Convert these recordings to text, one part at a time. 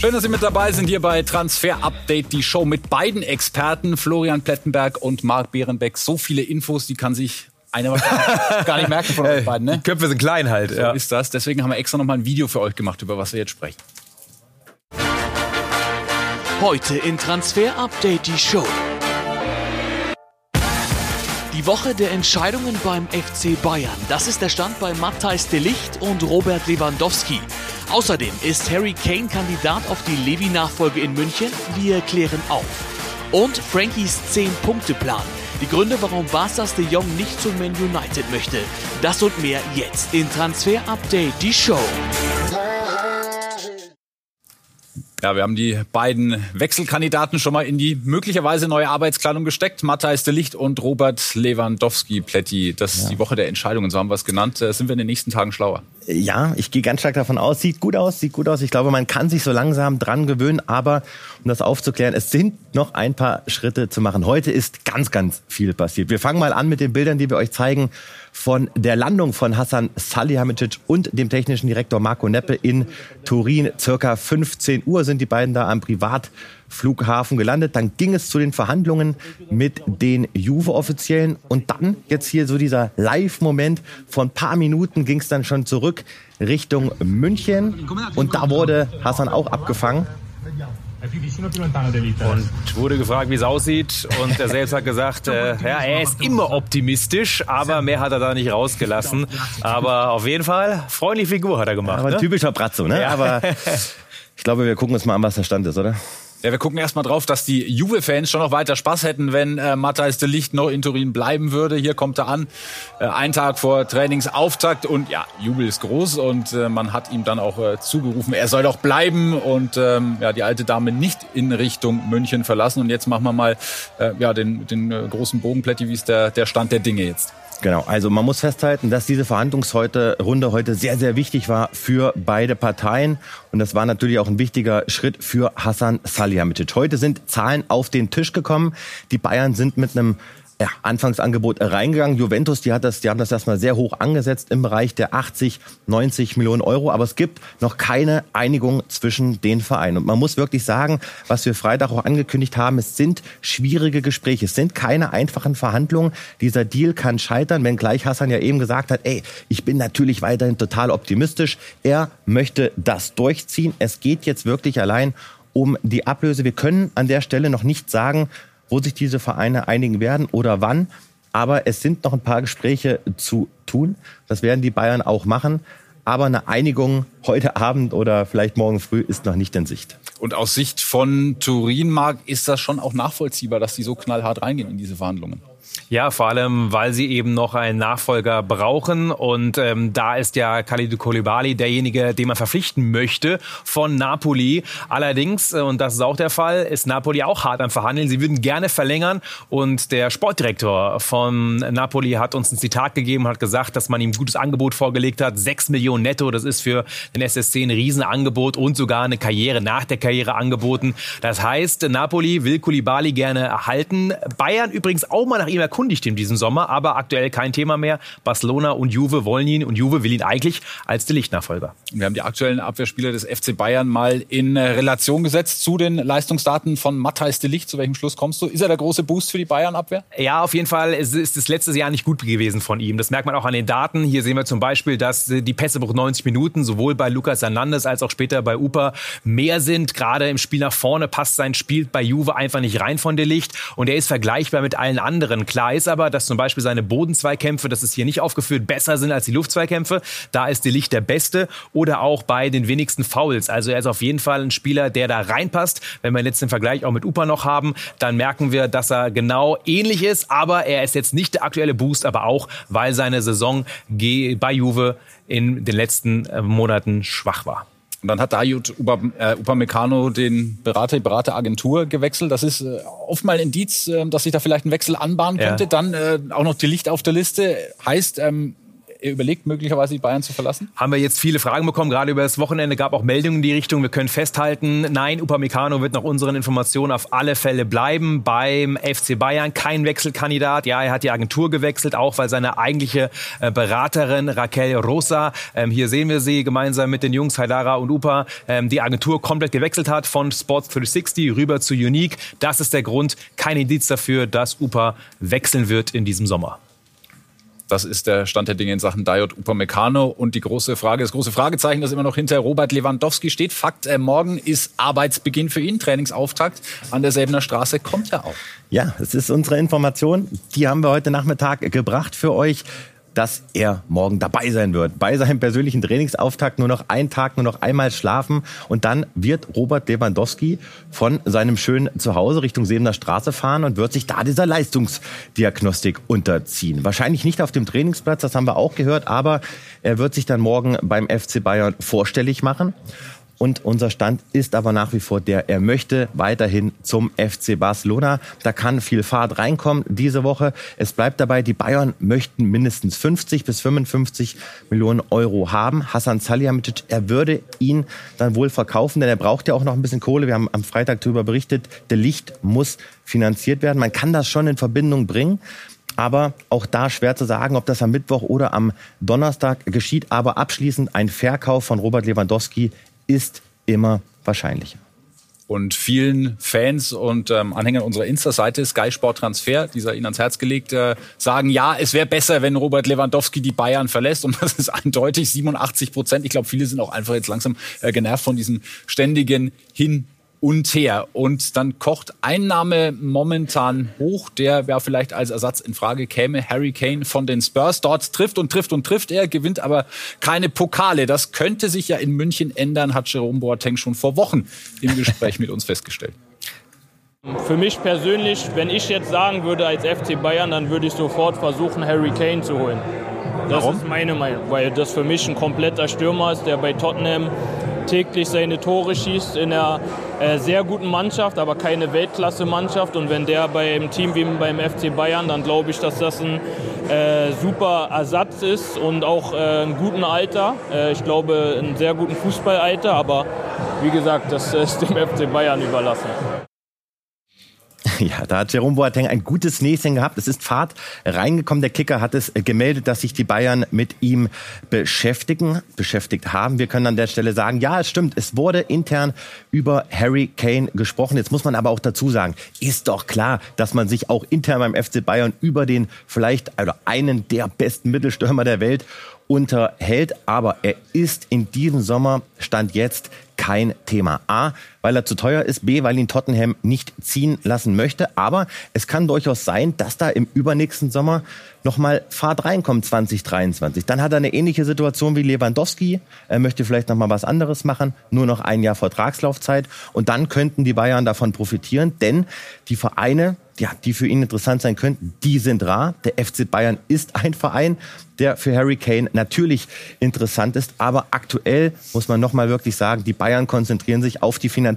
Schön, dass Sie mit dabei sind hier bei Transfer Update, die Show mit beiden Experten, Florian Plettenberg und Marc Behrenbeck. So viele Infos, die kann sich einer gar nicht merken von euch beiden. Ne? Die Köpfe sind klein halt. So ja. ist das. Deswegen haben wir extra noch mal ein Video für euch gemacht, über was wir jetzt sprechen. Heute in Transfer Update die Show. Die Woche der Entscheidungen beim FC Bayern. Das ist der Stand bei Matthijs de Licht und Robert Lewandowski. Außerdem ist Harry Kane Kandidat auf die Levi-Nachfolge in München. Wir klären auf. Und Frankies 10-Punkte-Plan. Die Gründe, warum Barca's de Jong nicht zu Man United möchte. Das und mehr jetzt in Transfer Update, die Show. Ja, wir haben die beiden Wechselkandidaten schon mal in die möglicherweise neue Arbeitskleidung gesteckt. Matthijs de Licht und Robert Lewandowski, Plätti. Das ist die Woche der Entscheidungen, so haben wir es genannt. Äh, sind wir in den nächsten Tagen schlauer? Ja, ich gehe ganz stark davon aus. Sieht gut aus, sieht gut aus. Ich glaube, man kann sich so langsam dran gewöhnen. Aber um das aufzuklären, es sind noch ein paar Schritte zu machen. Heute ist ganz, ganz viel passiert. Wir fangen mal an mit den Bildern, die wir euch zeigen von der Landung von Hassan Salihamidzic und dem technischen Direktor Marco Neppe in Turin. Circa 15 Uhr sind die beiden da am Privatflughafen gelandet. Dann ging es zu den Verhandlungen mit den Juve-Offiziellen. Und dann jetzt hier so dieser Live-Moment. Von paar Minuten ging es dann schon zurück Richtung München. Und da wurde Hassan auch abgefangen. Und wurde gefragt, wie es aussieht. Und er selbst hat gesagt, äh, ja, er ist immer optimistisch, aber mehr hat er da nicht rausgelassen. Aber auf jeden Fall, freundliche Figur hat er gemacht. Aber ne? typischer Bratzo, ne? Ja. Aber ich glaube, wir gucken uns mal an, was der Stand ist, oder? Ja, wir gucken erstmal drauf, dass die Juve-Fans schon noch weiter Spaß hätten, wenn äh, Matthijs de Licht noch in Turin bleiben würde. Hier kommt er an, äh, ein Tag vor Trainingsauftakt und ja, Jubel ist groß und äh, man hat ihm dann auch äh, zugerufen, er soll doch bleiben und ähm, ja, die alte Dame nicht in Richtung München verlassen. Und jetzt machen wir mal äh, ja, den, den äh, großen Bogenplätti, wie ist der, der Stand der Dinge jetzt? Genau, also man muss festhalten, dass diese Verhandlungsrunde heute sehr, sehr wichtig war für beide Parteien. Und das war natürlich auch ein wichtiger Schritt für Hassan Salihamidzic. Heute sind Zahlen auf den Tisch gekommen. Die Bayern sind mit einem ja, Anfangsangebot reingegangen. Juventus, die hat das, die haben das erstmal sehr hoch angesetzt im Bereich der 80, 90 Millionen Euro. Aber es gibt noch keine Einigung zwischen den Vereinen. Und man muss wirklich sagen, was wir Freitag auch angekündigt haben, es sind schwierige Gespräche. Es sind keine einfachen Verhandlungen. Dieser Deal kann scheitern, wenn gleich Hassan ja eben gesagt hat, ey, ich bin natürlich weiterhin total optimistisch. Er möchte das durchziehen. Es geht jetzt wirklich allein um die Ablöse. Wir können an der Stelle noch nicht sagen, wo sich diese Vereine einigen werden oder wann. Aber es sind noch ein paar Gespräche zu tun. Das werden die Bayern auch machen. Aber eine Einigung heute Abend oder vielleicht morgen früh ist noch nicht in Sicht. Und aus Sicht von Turin, Marc, ist das schon auch nachvollziehbar, dass die so knallhart reingehen in diese Verhandlungen? Ja, vor allem, weil sie eben noch einen Nachfolger brauchen. Und ähm, da ist ja Khalid Koulibaly derjenige, den man verpflichten möchte von Napoli. Allerdings, äh, und das ist auch der Fall, ist Napoli auch hart am Verhandeln. Sie würden gerne verlängern. Und der Sportdirektor von Napoli hat uns ein Zitat gegeben und hat gesagt, dass man ihm ein gutes Angebot vorgelegt hat. Sechs Millionen netto, das ist für den SSC ein Riesenangebot und sogar eine Karriere nach der Karriere angeboten. Das heißt, Napoli will Koulibaly gerne erhalten. Bayern übrigens auch mal nach ihm erkundigt in diesem Sommer, aber aktuell kein Thema mehr. Barcelona und Juve wollen ihn und Juve will ihn eigentlich als der Lichtnachfolger. Wir haben die aktuellen Abwehrspieler des FC Bayern mal in äh, Relation gesetzt zu den Leistungsdaten von Matthijs de Licht. Zu welchem Schluss kommst du? Ist er der große Boost für die Bayern-Abwehr? Ja, auf jeden Fall. Es ist das letzte Jahr nicht gut gewesen von ihm. Das merkt man auch an den Daten. Hier sehen wir zum Beispiel, dass die Pässe pro 90 Minuten sowohl bei Lucas Hernandez als auch später bei Upa mehr sind. Gerade im Spiel nach vorne passt sein Spiel bei Juve einfach nicht rein von de Licht. Und er ist vergleichbar mit allen anderen. Klar ist aber, dass zum Beispiel seine Bodenzweikämpfe, das ist hier nicht aufgeführt, besser sind als die Luftzweikämpfe. Da ist De Licht der Beste. Oder auch bei den wenigsten Fouls. Also er ist auf jeden Fall ein Spieler, der da reinpasst. Wenn wir jetzt den Vergleich auch mit Upa noch haben, dann merken wir, dass er genau ähnlich ist. Aber er ist jetzt nicht der aktuelle Boost, aber auch, weil seine Saison bei Juve in den letzten äh, Monaten schwach war. Und dann hat Dayut äh, Upamecano den Berater, die Berateragentur gewechselt. Das ist äh, oft mal ein Indiz, äh, dass sich da vielleicht ein Wechsel anbahnen könnte. Ja. Dann äh, auch noch die Licht auf der Liste. Heißt, ähm, er überlegt möglicherweise die Bayern zu verlassen? Haben wir jetzt viele Fragen bekommen, gerade über das Wochenende gab auch Meldungen in die Richtung. Wir können festhalten, nein, Upamecano wird nach unseren Informationen auf alle Fälle bleiben beim FC Bayern. Kein Wechselkandidat. Ja, er hat die Agentur gewechselt, auch weil seine eigentliche äh, Beraterin Raquel Rosa, ähm, hier sehen wir sie gemeinsam mit den Jungs Haidara und Upa, ähm, die Agentur komplett gewechselt hat von Sports 360 rüber zu Unique. Das ist der Grund. Kein Indiz dafür, dass Upa wechseln wird in diesem Sommer. Das ist der Stand der Dinge in Sachen Diod Upamecano. Und die große Frage, das große Fragezeichen, das immer noch hinter Robert Lewandowski steht. Fakt, äh, morgen ist Arbeitsbeginn für ihn, Trainingsauftakt an der Straße. Kommt er auch? Ja, es ist unsere Information. Die haben wir heute Nachmittag gebracht für euch dass er morgen dabei sein wird. Bei seinem persönlichen Trainingsauftakt nur noch einen Tag, nur noch einmal schlafen. Und dann wird Robert Lewandowski von seinem schönen Zuhause Richtung Sebener Straße fahren und wird sich da dieser Leistungsdiagnostik unterziehen. Wahrscheinlich nicht auf dem Trainingsplatz, das haben wir auch gehört, aber er wird sich dann morgen beim FC Bayern vorstellig machen. Und unser Stand ist aber nach wie vor der, er möchte weiterhin zum FC Barcelona. Da kann viel Fahrt reinkommen diese Woche. Es bleibt dabei, die Bayern möchten mindestens 50 bis 55 Millionen Euro haben. Hassan Salihamidzic, er würde ihn dann wohl verkaufen, denn er braucht ja auch noch ein bisschen Kohle. Wir haben am Freitag darüber berichtet, der Licht muss finanziert werden. Man kann das schon in Verbindung bringen. Aber auch da schwer zu sagen, ob das am Mittwoch oder am Donnerstag geschieht. Aber abschließend ein Verkauf von Robert Lewandowski ist immer wahrscheinlicher. Und vielen Fans und ähm, Anhängern unserer Insta-Seite Sky Sport Transfer, dieser Ihnen ans Herz gelegt, äh, sagen, ja, es wäre besser, wenn Robert Lewandowski die Bayern verlässt. Und das ist eindeutig 87 Prozent. Ich glaube, viele sind auch einfach jetzt langsam äh, genervt von diesem ständigen Hin und her. Und dann kocht ein Name momentan hoch, der ja vielleicht als Ersatz in Frage käme. Harry Kane von den Spurs. Dort trifft und trifft und trifft er, gewinnt aber keine Pokale. Das könnte sich ja in München ändern, hat Jerome Boateng schon vor Wochen im Gespräch mit uns festgestellt. Für mich persönlich, wenn ich jetzt sagen würde als FC Bayern, dann würde ich sofort versuchen, Harry Kane zu holen. Das Warum? ist meine Meinung, weil das für mich ein kompletter Stürmer ist, der bei Tottenham täglich seine Tore schießt in einer äh, sehr guten Mannschaft, aber keine Weltklasse-Mannschaft. Und wenn der bei einem Team wie beim FC Bayern, dann glaube ich, dass das ein äh, super Ersatz ist und auch äh, ein guten Alter. Äh, ich glaube, einen sehr guten Fußballalter, aber wie gesagt, das ist dem FC Bayern überlassen. Ja, da hat Jerome Boateng ein gutes Näschen gehabt. Es ist Fahrt reingekommen. Der Kicker hat es gemeldet, dass sich die Bayern mit ihm beschäftigen, beschäftigt haben. Wir können an der Stelle sagen, ja, es stimmt. Es wurde intern über Harry Kane gesprochen. Jetzt muss man aber auch dazu sagen, ist doch klar, dass man sich auch intern beim FC Bayern über den vielleicht oder einen der besten Mittelstürmer der Welt unterhält. Aber er ist in diesem Sommer, Stand jetzt, kein Thema. A, weil er zu teuer ist, B, weil ihn Tottenham nicht ziehen lassen möchte. Aber es kann durchaus sein, dass da im übernächsten Sommer nochmal Fahrt reinkommt 2023. Dann hat er eine ähnliche Situation wie Lewandowski. Er möchte vielleicht nochmal was anderes machen, nur noch ein Jahr Vertragslaufzeit. Und dann könnten die Bayern davon profitieren, denn die Vereine, ja, die für ihn interessant sein könnten, die sind rar. Der FC Bayern ist ein Verein, der für Harry Kane natürlich interessant ist. Aber aktuell muss man nochmal wirklich sagen, die Bayern konzentrieren sich auf die Finanzierung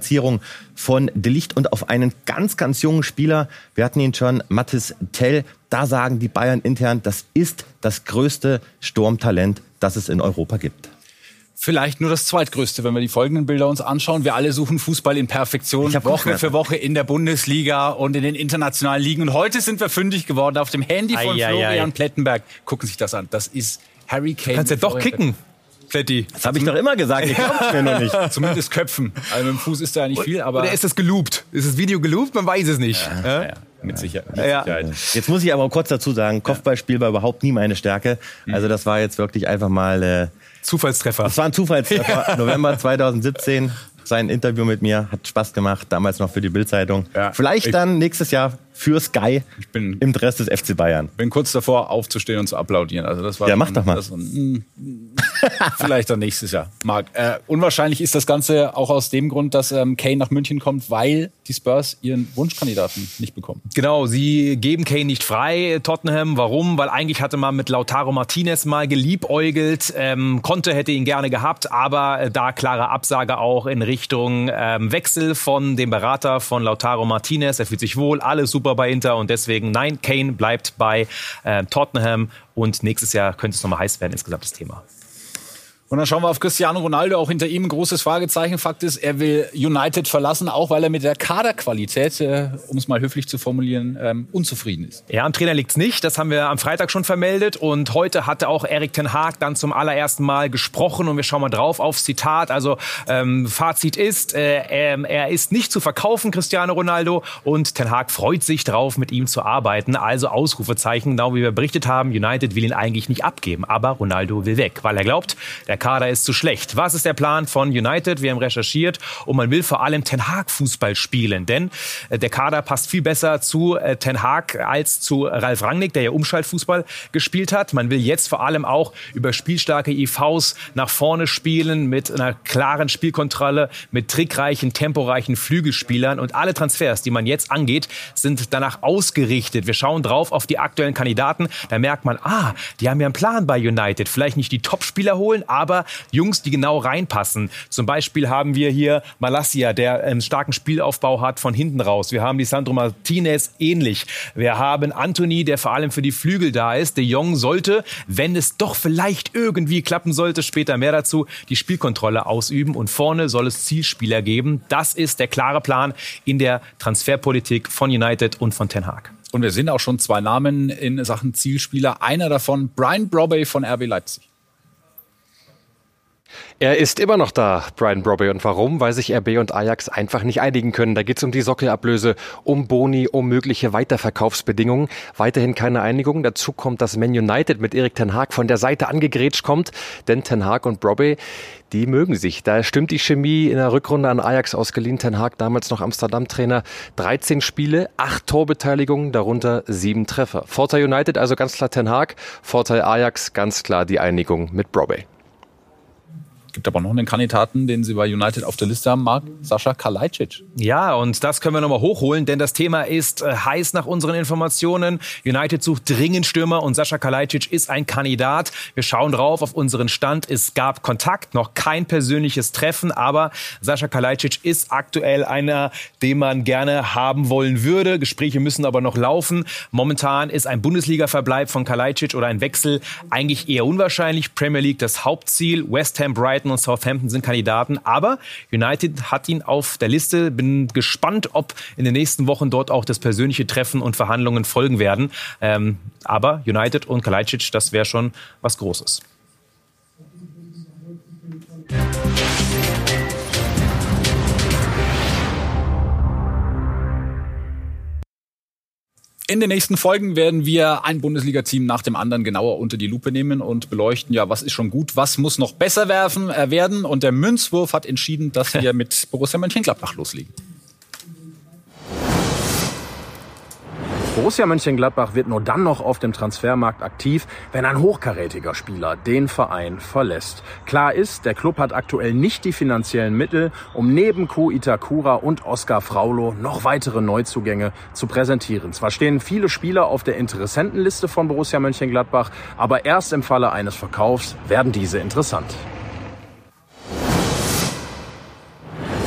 von Delicht und auf einen ganz, ganz jungen Spieler. Wir hatten ihn schon, Mathis Tell. Da sagen die Bayern intern, das ist das größte Sturmtalent, das es in Europa gibt vielleicht nur das zweitgrößte, wenn wir die folgenden Bilder uns anschauen. Wir alle suchen Fußball in Perfektion, Woche für Woche in der Bundesliga und in den internationalen Ligen. Und heute sind wir fündig geworden auf dem Handy von ai, Florian ai. Plettenberg. Gucken Sie sich das an. Das ist Harry Kane. Du kannst ja doch kicken. Pletti. Das habe ich doch immer gesagt, ich glaub's mir noch nicht. Zumindest köpfen. Also mit dem Fuß ist da ja nicht viel, aber. Oder ist das geloopt? Ist das Video geloopt? Man weiß es nicht. Ja, ja. Mit, Sicher mit Sicherheit. Jetzt muss ich aber kurz dazu sagen, Kopfballspiel war überhaupt nie meine Stärke. Also das war jetzt wirklich einfach mal äh, Zufallstreffer. Das war ein Zufallstreffer. Ja. November 2017. Sein Interview mit mir hat Spaß gemacht, damals noch für die Bildzeitung. Ja. Vielleicht ich dann nächstes Jahr für Sky ich bin, im Dress des FC Bayern. Bin kurz davor aufzustehen und zu applaudieren. Also das war ja, mach doch mal. Das, mm, Vielleicht dann nächstes Jahr, Marc. Äh, unwahrscheinlich ist das Ganze auch aus dem Grund, dass ähm, Kane nach München kommt, weil die Spurs ihren Wunschkandidaten nicht bekommen. Genau, sie geben Kane nicht frei, Tottenham. Warum? Weil eigentlich hatte man mit Lautaro Martinez mal geliebäugelt. Ähm, Conte hätte ihn gerne gehabt, aber äh, da klare Absage auch in Richtung ähm, Wechsel von dem Berater von Lautaro Martinez. Er fühlt sich wohl, alles super bei Inter und deswegen nein, Kane bleibt bei äh, Tottenham und nächstes Jahr könnte es nochmal heiß werden, insgesamt das Thema. Und dann schauen wir auf Cristiano Ronaldo. Auch hinter ihm ein großes Fragezeichen. Fakt ist, er will United verlassen, auch weil er mit der Kaderqualität, äh, um es mal höflich zu formulieren, ähm, unzufrieden ist. Ja, am Trainer liegt's nicht. Das haben wir am Freitag schon vermeldet. Und heute hatte auch Erik Ten Haag dann zum allerersten Mal gesprochen. Und wir schauen mal drauf aufs Zitat. Also ähm, Fazit ist, äh, ähm, er ist nicht zu verkaufen, Cristiano Ronaldo. Und Ten Haag freut sich drauf, mit ihm zu arbeiten. Also Ausrufezeichen, genau wie wir berichtet haben. United will ihn eigentlich nicht abgeben. Aber Ronaldo will weg, weil er glaubt, der Kader ist zu schlecht. Was ist der Plan von United? Wir haben recherchiert und man will vor allem Ten Hag Fußball spielen, denn äh, der Kader passt viel besser zu äh, Ten Hag als zu Ralf Rangnick, der ja Umschaltfußball gespielt hat. Man will jetzt vor allem auch über spielstarke IVs nach vorne spielen mit einer klaren Spielkontrolle, mit trickreichen, temporeichen Flügelspielern und alle Transfers, die man jetzt angeht, sind danach ausgerichtet. Wir schauen drauf auf die aktuellen Kandidaten. Da merkt man, ah, die haben ja einen Plan bei United. Vielleicht nicht die Top-Spieler holen, aber aber Jungs, die genau reinpassen. Zum Beispiel haben wir hier Malassia, der einen starken Spielaufbau hat von hinten raus. Wir haben die Sandro Martinez ähnlich. Wir haben Anthony, der vor allem für die Flügel da ist. De Jong sollte, wenn es doch vielleicht irgendwie klappen sollte, später mehr dazu, die Spielkontrolle ausüben und vorne soll es Zielspieler geben. Das ist der klare Plan in der Transferpolitik von United und von Ten Hag. Und wir sehen auch schon zwei Namen in Sachen Zielspieler. Einer davon, Brian Brobey von RB Leipzig. Er ist immer noch da, Brian Brobby. Und warum? Weil sich RB und Ajax einfach nicht einigen können. Da geht es um die Sockelablöse, um Boni, um mögliche Weiterverkaufsbedingungen. Weiterhin keine Einigung. Dazu kommt, dass Man United mit Erik Ten Haag von der Seite angegrätscht kommt. Denn Ten Haag und Brobby, die mögen sich. Da stimmt die Chemie in der Rückrunde an Ajax ausgeliehen. Ten Haag, damals noch Amsterdam-Trainer. 13 Spiele, 8 Torbeteiligungen, darunter 7 Treffer. Vorteil United also ganz klar Ten Haag. Vorteil Ajax ganz klar die Einigung mit Brobby gibt aber noch einen Kandidaten, den Sie bei United auf der Liste haben, Marc, Sascha Kalajdzic. Ja, und das können wir nochmal hochholen, denn das Thema ist äh, heiß nach unseren Informationen. United sucht dringend Stürmer und Sascha Kalajdzic ist ein Kandidat. Wir schauen drauf auf unseren Stand. Es gab Kontakt, noch kein persönliches Treffen, aber Sascha Kalajdzic ist aktuell einer, den man gerne haben wollen würde. Gespräche müssen aber noch laufen. Momentan ist ein Bundesliga-Verbleib von Kalajdzic oder ein Wechsel eigentlich eher unwahrscheinlich. Premier League das Hauptziel, West Ham Brighton Brighton und Southampton sind Kandidaten, aber United hat ihn auf der Liste. Bin gespannt, ob in den nächsten Wochen dort auch das persönliche Treffen und Verhandlungen folgen werden. Ähm, aber United und Kalajdzic, das wäre schon was Großes. Den nächsten Folgen werden wir ein Bundesliga-Team nach dem anderen genauer unter die Lupe nehmen und beleuchten, ja, was ist schon gut, was muss noch besser werfen, äh, werden. Und der Münzwurf hat entschieden, dass wir mit Borussia Mönchengladbach loslegen. Borussia Mönchengladbach wird nur dann noch auf dem Transfermarkt aktiv, wenn ein hochkarätiger Spieler den Verein verlässt. Klar ist, der Club hat aktuell nicht die finanziellen Mittel, um neben Ko Itakura und Oskar Fraulo noch weitere Neuzugänge zu präsentieren. Zwar stehen viele Spieler auf der Interessentenliste von Borussia Mönchengladbach, aber erst im Falle eines Verkaufs werden diese interessant.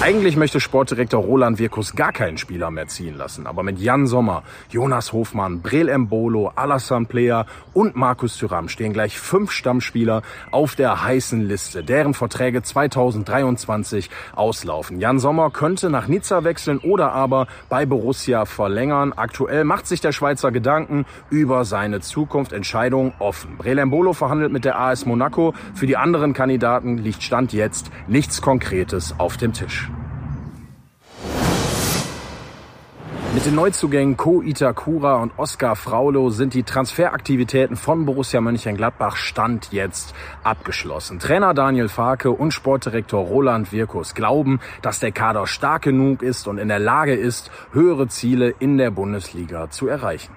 Eigentlich möchte Sportdirektor Roland Wirkus gar keinen Spieler mehr ziehen lassen. Aber mit Jan Sommer, Jonas Hofmann, Brel Mbolo, Alassane Player und Markus Thüram stehen gleich fünf Stammspieler auf der heißen Liste, deren Verträge 2023 auslaufen. Jan Sommer könnte nach Nizza wechseln oder aber bei Borussia verlängern. Aktuell macht sich der Schweizer Gedanken über seine Zukunft. Entscheidung offen. Brel Mbolo verhandelt mit der AS Monaco. Für die anderen Kandidaten liegt Stand jetzt nichts Konkretes auf dem Tisch. Mit den Neuzugängen Ko Itakura und Oskar Fraulo sind die Transferaktivitäten von Borussia Mönchengladbach Stand jetzt abgeschlossen. Trainer Daniel Farke und Sportdirektor Roland Wirkus glauben, dass der Kader stark genug ist und in der Lage ist, höhere Ziele in der Bundesliga zu erreichen.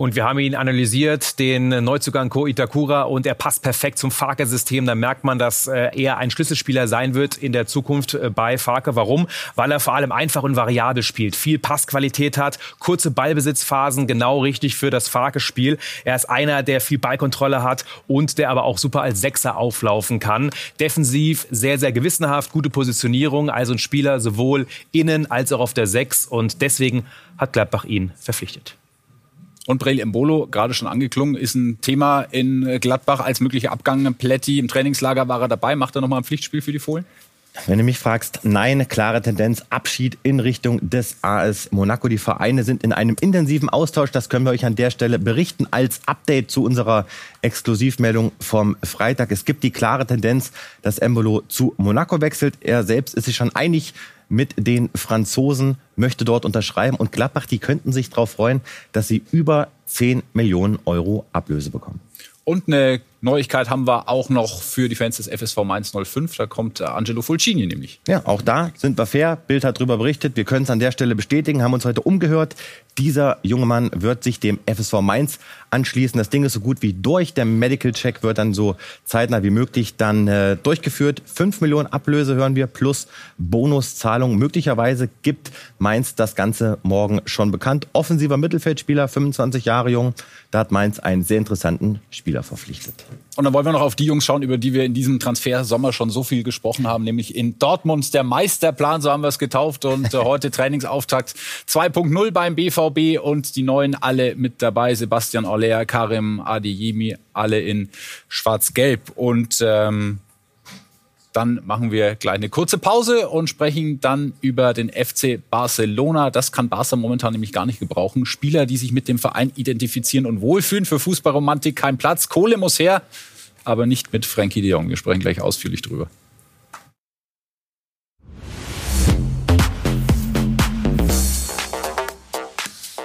Und wir haben ihn analysiert, den Neuzugang Ko Itakura, und er passt perfekt zum Farke-System. Da merkt man, dass äh, er ein Schlüsselspieler sein wird in der Zukunft äh, bei Farke. Warum? Weil er vor allem einfach und variabel spielt, viel Passqualität hat, kurze Ballbesitzphasen, genau richtig für das Farke-Spiel. Er ist einer, der viel Ballkontrolle hat und der aber auch super als Sechser auflaufen kann. Defensiv sehr, sehr gewissenhaft, gute Positionierung, also ein Spieler sowohl innen als auch auf der Sechs. Und deswegen hat Gladbach ihn verpflichtet. Und Brel Embolo, gerade schon angeklungen, ist ein Thema in Gladbach als möglicher Abgang. Plätti im Trainingslager war er dabei. Macht er nochmal ein Pflichtspiel für die Fohlen? Wenn du mich fragst, nein, klare Tendenz, Abschied in Richtung des AS Monaco. Die Vereine sind in einem intensiven Austausch, das können wir euch an der Stelle berichten als Update zu unserer Exklusivmeldung vom Freitag. Es gibt die klare Tendenz, dass Embolo zu Monaco wechselt. Er selbst ist sich schon einig mit den Franzosen, möchte dort unterschreiben. Und Gladbach, die könnten sich darauf freuen, dass sie über 10 Millionen Euro Ablöse bekommen. Und eine Neuigkeit haben wir auch noch für die Fans des FSV Mainz 05. Da kommt äh, Angelo Fulcini nämlich. Ja, auch da sind wir fair. Bild hat darüber berichtet. Wir können es an der Stelle bestätigen, haben uns heute umgehört. Dieser junge Mann wird sich dem FSV Mainz anschließen. Das Ding ist so gut wie durch. Der Medical Check wird dann so zeitnah wie möglich dann äh, durchgeführt. Fünf Millionen Ablöse hören wir plus Bonuszahlung. Möglicherweise gibt Mainz das Ganze morgen schon bekannt. Offensiver Mittelfeldspieler, 25 Jahre jung. Da hat Mainz einen sehr interessanten Spieler verpflichtet. Und dann wollen wir noch auf die Jungs schauen, über die wir in diesem Transfer-Sommer schon so viel gesprochen haben, nämlich in Dortmund der Meisterplan, so haben wir es getauft. Und äh, heute Trainingsauftakt 2.0 beim BVB und die Neuen alle mit dabei. Sebastian Aller, Karim Adeyemi, alle in Schwarz-Gelb. Und ähm, dann machen wir gleich eine kurze Pause und sprechen dann über den FC Barcelona. Das kann Barca momentan nämlich gar nicht gebrauchen. Spieler, die sich mit dem Verein identifizieren und wohlfühlen. Für Fußballromantik kein Platz. Kohle muss her, aber nicht mit Frankie de Jong. Wir sprechen gleich ausführlich drüber.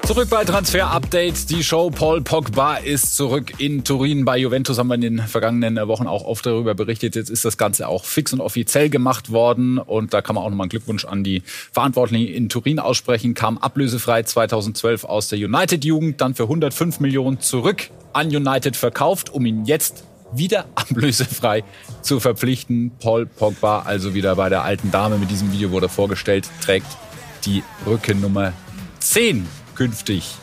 Zurück bei Transfer Updates. Die Show Paul Pogba ist zurück in Turin. Bei Juventus haben wir in den vergangenen Wochen auch oft darüber berichtet. Jetzt ist das Ganze auch fix und offiziell gemacht worden. Und da kann man auch nochmal einen Glückwunsch an die Verantwortlichen in Turin aussprechen. Kam ablösefrei 2012 aus der United-Jugend, dann für 105 Millionen zurück an United verkauft, um ihn jetzt wieder ablösefrei zu verpflichten. Paul Pogba also wieder bei der alten Dame. Mit diesem Video wurde vorgestellt, trägt die Rückennummer 10 künftig.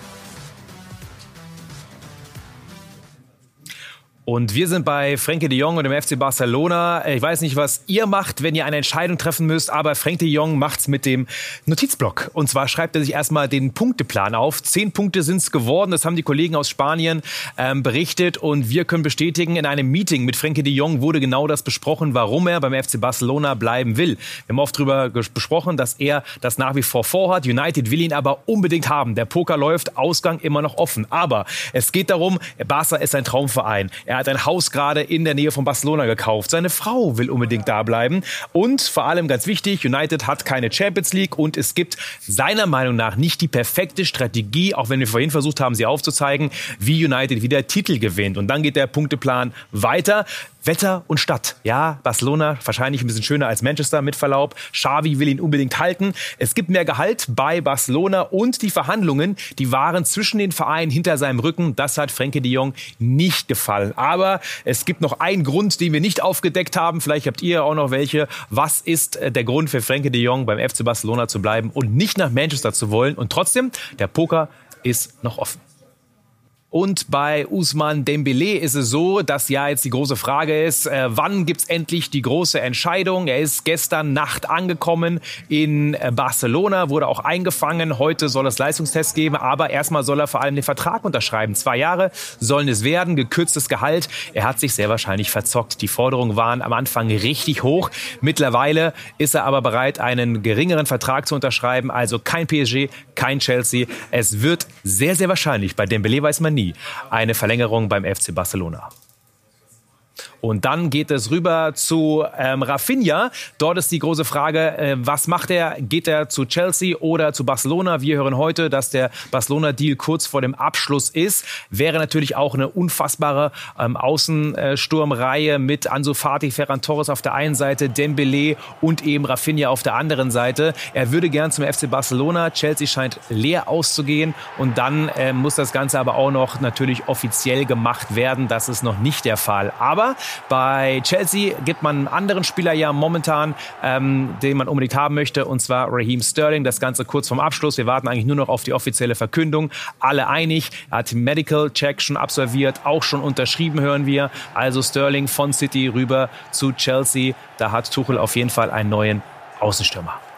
Und wir sind bei Frenkie de Jong und dem FC Barcelona. Ich weiß nicht, was ihr macht, wenn ihr eine Entscheidung treffen müsst, aber Frenkie de Jong macht's mit dem Notizblock. Und zwar schreibt er sich erstmal den Punkteplan auf. Zehn Punkte sind's geworden, das haben die Kollegen aus Spanien ähm, berichtet. Und wir können bestätigen, in einem Meeting mit Frenkie de Jong wurde genau das besprochen, warum er beim FC Barcelona bleiben will. Wir haben oft darüber besprochen, dass er das nach wie vor vorhat. United will ihn aber unbedingt haben. Der Poker läuft, Ausgang immer noch offen. Aber es geht darum, Barca ist ein Traumverein. Er hat ein Haus gerade in der Nähe von Barcelona gekauft. Seine Frau will unbedingt da bleiben. Und vor allem ganz wichtig, United hat keine Champions League und es gibt seiner Meinung nach nicht die perfekte Strategie, auch wenn wir vorhin versucht haben, sie aufzuzeigen, wie United wieder Titel gewinnt. Und dann geht der Punkteplan weiter. Wetter und Stadt. Ja, Barcelona wahrscheinlich ein bisschen schöner als Manchester mit Verlaub. Xavi will ihn unbedingt halten. Es gibt mehr Gehalt bei Barcelona und die Verhandlungen, die waren zwischen den Vereinen hinter seinem Rücken. Das hat Frenkie de Jong nicht gefallen. Aber es gibt noch einen Grund, den wir nicht aufgedeckt haben. Vielleicht habt ihr auch noch welche. Was ist äh, der Grund für Frenkie de Jong beim FC Barcelona zu bleiben und nicht nach Manchester zu wollen? Und trotzdem, der Poker ist noch offen. Und bei Usman Dembele ist es so, dass ja jetzt die große Frage ist, äh, wann gibt's endlich die große Entscheidung? Er ist gestern Nacht angekommen in äh, Barcelona, wurde auch eingefangen. Heute soll es Leistungstest geben, aber erstmal soll er vor allem den Vertrag unterschreiben. Zwei Jahre sollen es werden, gekürztes Gehalt. Er hat sich sehr wahrscheinlich verzockt. Die Forderungen waren am Anfang richtig hoch. Mittlerweile ist er aber bereit, einen geringeren Vertrag zu unterschreiben. Also kein PSG, kein Chelsea. Es wird sehr, sehr wahrscheinlich, bei Dembele weiß man nie, eine Verlängerung beim FC Barcelona. Und dann geht es rüber zu ähm, Rafinha. Dort ist die große Frage, äh, was macht er? Geht er zu Chelsea oder zu Barcelona? Wir hören heute, dass der Barcelona-Deal kurz vor dem Abschluss ist. Wäre natürlich auch eine unfassbare ähm, Außensturmreihe mit Ansu Fati, Ferran Torres auf der einen Seite, Dembele und eben Rafinha auf der anderen Seite. Er würde gern zum FC Barcelona. Chelsea scheint leer auszugehen und dann äh, muss das Ganze aber auch noch natürlich offiziell gemacht werden. Das ist noch nicht der Fall. Aber bei Chelsea gibt man einen anderen Spieler ja momentan, ähm, den man unbedingt haben möchte, und zwar Raheem Sterling. Das Ganze kurz vorm Abschluss. Wir warten eigentlich nur noch auf die offizielle Verkündung. Alle einig. Er hat den Medical Check schon absolviert, auch schon unterschrieben, hören wir. Also Sterling von City rüber zu Chelsea. Da hat Tuchel auf jeden Fall einen neuen Außenstürmer.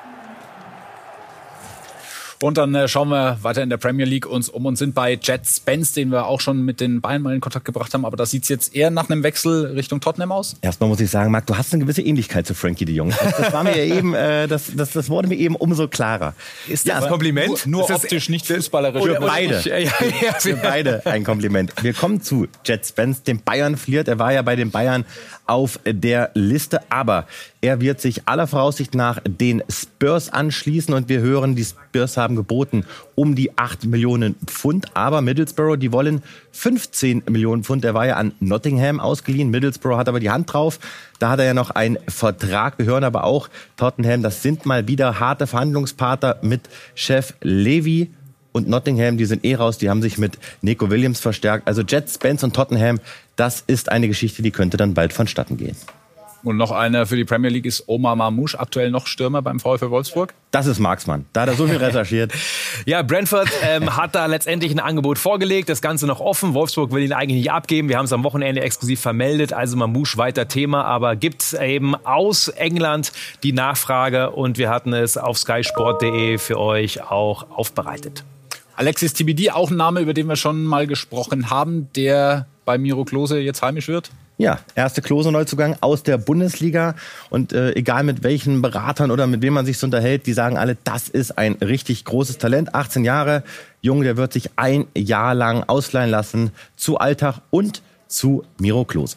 Und dann äh, schauen wir weiter in der Premier League uns um und sind bei Jet Spence, den wir auch schon mit den Bayern mal in Kontakt gebracht haben. Aber das sieht jetzt eher nach einem Wechsel Richtung Tottenham aus. Erstmal muss ich sagen, Marc, du hast eine gewisse Ähnlichkeit zu Frankie de Jong. Das, das war mir ja eben, äh, das, das, das wurde mir eben umso klarer. Ist das ein Kompliment? Nur, nur optisch, nicht fußballerisch. Für beide. Ja, ja, ja. Für beide ein Kompliment. Wir kommen zu Jet Spence, dem Bayern flirt. Er war ja bei den Bayern auf der Liste, aber er wird sich aller Voraussicht nach den Spurs anschließen und wir hören, die Spurs haben geboten um die 8 Millionen Pfund, aber Middlesbrough, die wollen 15 Millionen Pfund. Er war ja an Nottingham ausgeliehen, Middlesbrough hat aber die Hand drauf. Da hat er ja noch einen Vertrag. Wir hören aber auch Tottenham, das sind mal wieder harte Verhandlungspartner mit Chef Levy und Nottingham, die sind eh raus, die haben sich mit Nico Williams verstärkt. Also Jets, Spence und Tottenham, das ist eine Geschichte, die könnte dann bald vonstatten gehen. Und noch einer für die Premier League ist Omar Mamouche, aktuell noch Stürmer beim VfL Wolfsburg. Das ist Marksmann. Da hat er so viel recherchiert. ja, Brentford ähm, hat da letztendlich ein Angebot vorgelegt. Das Ganze noch offen. Wolfsburg will ihn eigentlich nicht abgeben. Wir haben es am Wochenende exklusiv vermeldet. Also Mamouche weiter Thema. Aber gibt eben aus England die Nachfrage. Und wir hatten es auf skysport.de für euch auch aufbereitet. Alexis TBD, auch ein Name, über den wir schon mal gesprochen haben, der bei Miro Klose jetzt heimisch wird. Ja, erste Klose-Neuzugang aus der Bundesliga. Und äh, egal mit welchen Beratern oder mit wem man sich so unterhält, die sagen alle, das ist ein richtig großes Talent. 18 Jahre, jung, der wird sich ein Jahr lang ausleihen lassen zu Alltag und zu Miro Klose.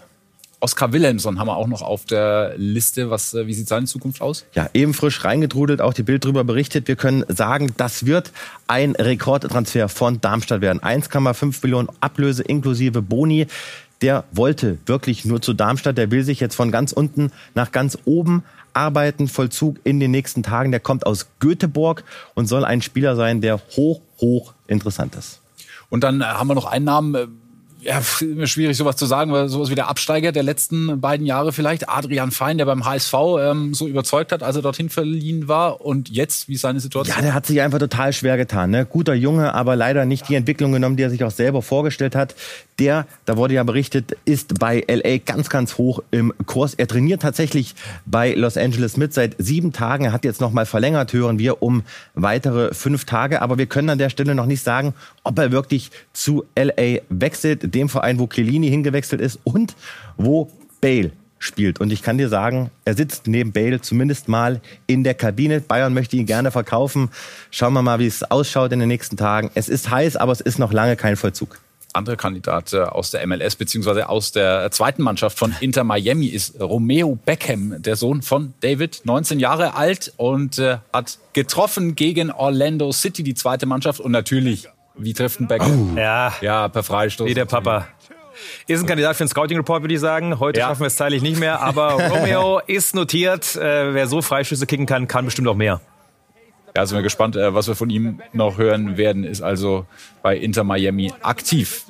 Oskar Wilhelmsson haben wir auch noch auf der Liste. Was, äh, wie sieht seine Zukunft aus? Ja, eben frisch reingetrudelt, auch die Bild drüber berichtet. Wir können sagen, das wird ein Rekordtransfer von Darmstadt werden. 1,5 Millionen Ablöse inklusive Boni der wollte wirklich nur zu Darmstadt. Der will sich jetzt von ganz unten nach ganz oben arbeiten. Vollzug in den nächsten Tagen. Der kommt aus Göteborg und soll ein Spieler sein, der hoch, hoch interessant ist. Und dann äh, haben wir noch einen Namen äh, ja, immer schwierig sowas zu sagen, weil sowas wie der Absteiger der letzten beiden Jahre vielleicht, Adrian Fein, der beim HSV ähm, so überzeugt hat, als er dorthin verliehen war und jetzt, wie ist seine Situation? Ja, der hat sich einfach total schwer getan. Ne? Guter Junge, aber leider nicht die Entwicklung genommen, die er sich auch selber vorgestellt hat. Der, da wurde ja berichtet, ist bei LA ganz, ganz hoch im Kurs. Er trainiert tatsächlich bei Los Angeles mit seit sieben Tagen. Er hat jetzt nochmal verlängert, hören wir, um weitere fünf Tage. Aber wir können an der Stelle noch nicht sagen, ob er wirklich zu LA wechselt, dem Verein, wo Chiellini hingewechselt ist und wo Bale spielt. Und ich kann dir sagen, er sitzt neben Bale zumindest mal in der Kabine. Bayern möchte ihn gerne verkaufen. Schauen wir mal, wie es ausschaut in den nächsten Tagen. Es ist heiß, aber es ist noch lange kein Vollzug andere Kandidat äh, aus der MLS beziehungsweise aus der zweiten Mannschaft von Inter Miami ist Romeo Beckham, der Sohn von David, 19 Jahre alt und äh, hat getroffen gegen Orlando City, die zweite Mannschaft und natürlich, wie trifft ein Beckham? Oh. Ja, ja, per Freistoß. Wie der Papa. Ist ein Kandidat für den Scouting Report, würde ich sagen. Heute ja. schaffen wir es zeitlich nicht mehr, aber Romeo ist notiert. Äh, wer so Freischüsse kicken kann, kann bestimmt auch mehr. Ja, sind wir gespannt, äh, was wir von ihm noch hören werden. Ist also bei Inter Miami aktiv.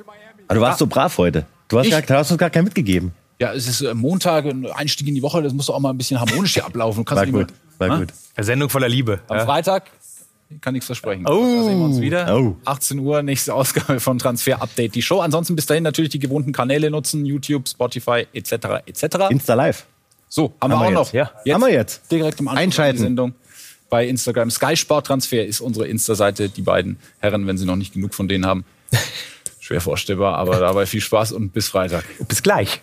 Aber du warst ja. so brav heute. Du hast, gar, du hast uns gar keinen mitgegeben. Ja, es ist äh, Montag, ein Einstieg in die Woche, das muss doch auch mal ein bisschen harmonisch hier ablaufen. Kannst war gut, war ha? gut. Eine Sendung voller Liebe. Am ja. Freitag kann nichts versprechen. Oh. Da sehen wir uns wieder. Oh. 18 Uhr, nächste Ausgabe von Transfer Update, die Show. Ansonsten bis dahin natürlich die gewohnten Kanäle nutzen, YouTube, Spotify etc. etc. Insta Live. So, haben, haben wir auch noch. Ja. Jetzt haben wir jetzt. Direkt im Anschluss Einschalten. Die Sendung bei Instagram. Sky Sport Transfer ist unsere Insta-Seite. Die beiden Herren, wenn sie noch nicht genug von denen haben. Schwer vorstellbar, aber dabei viel Spaß und bis Freitag. Bis gleich.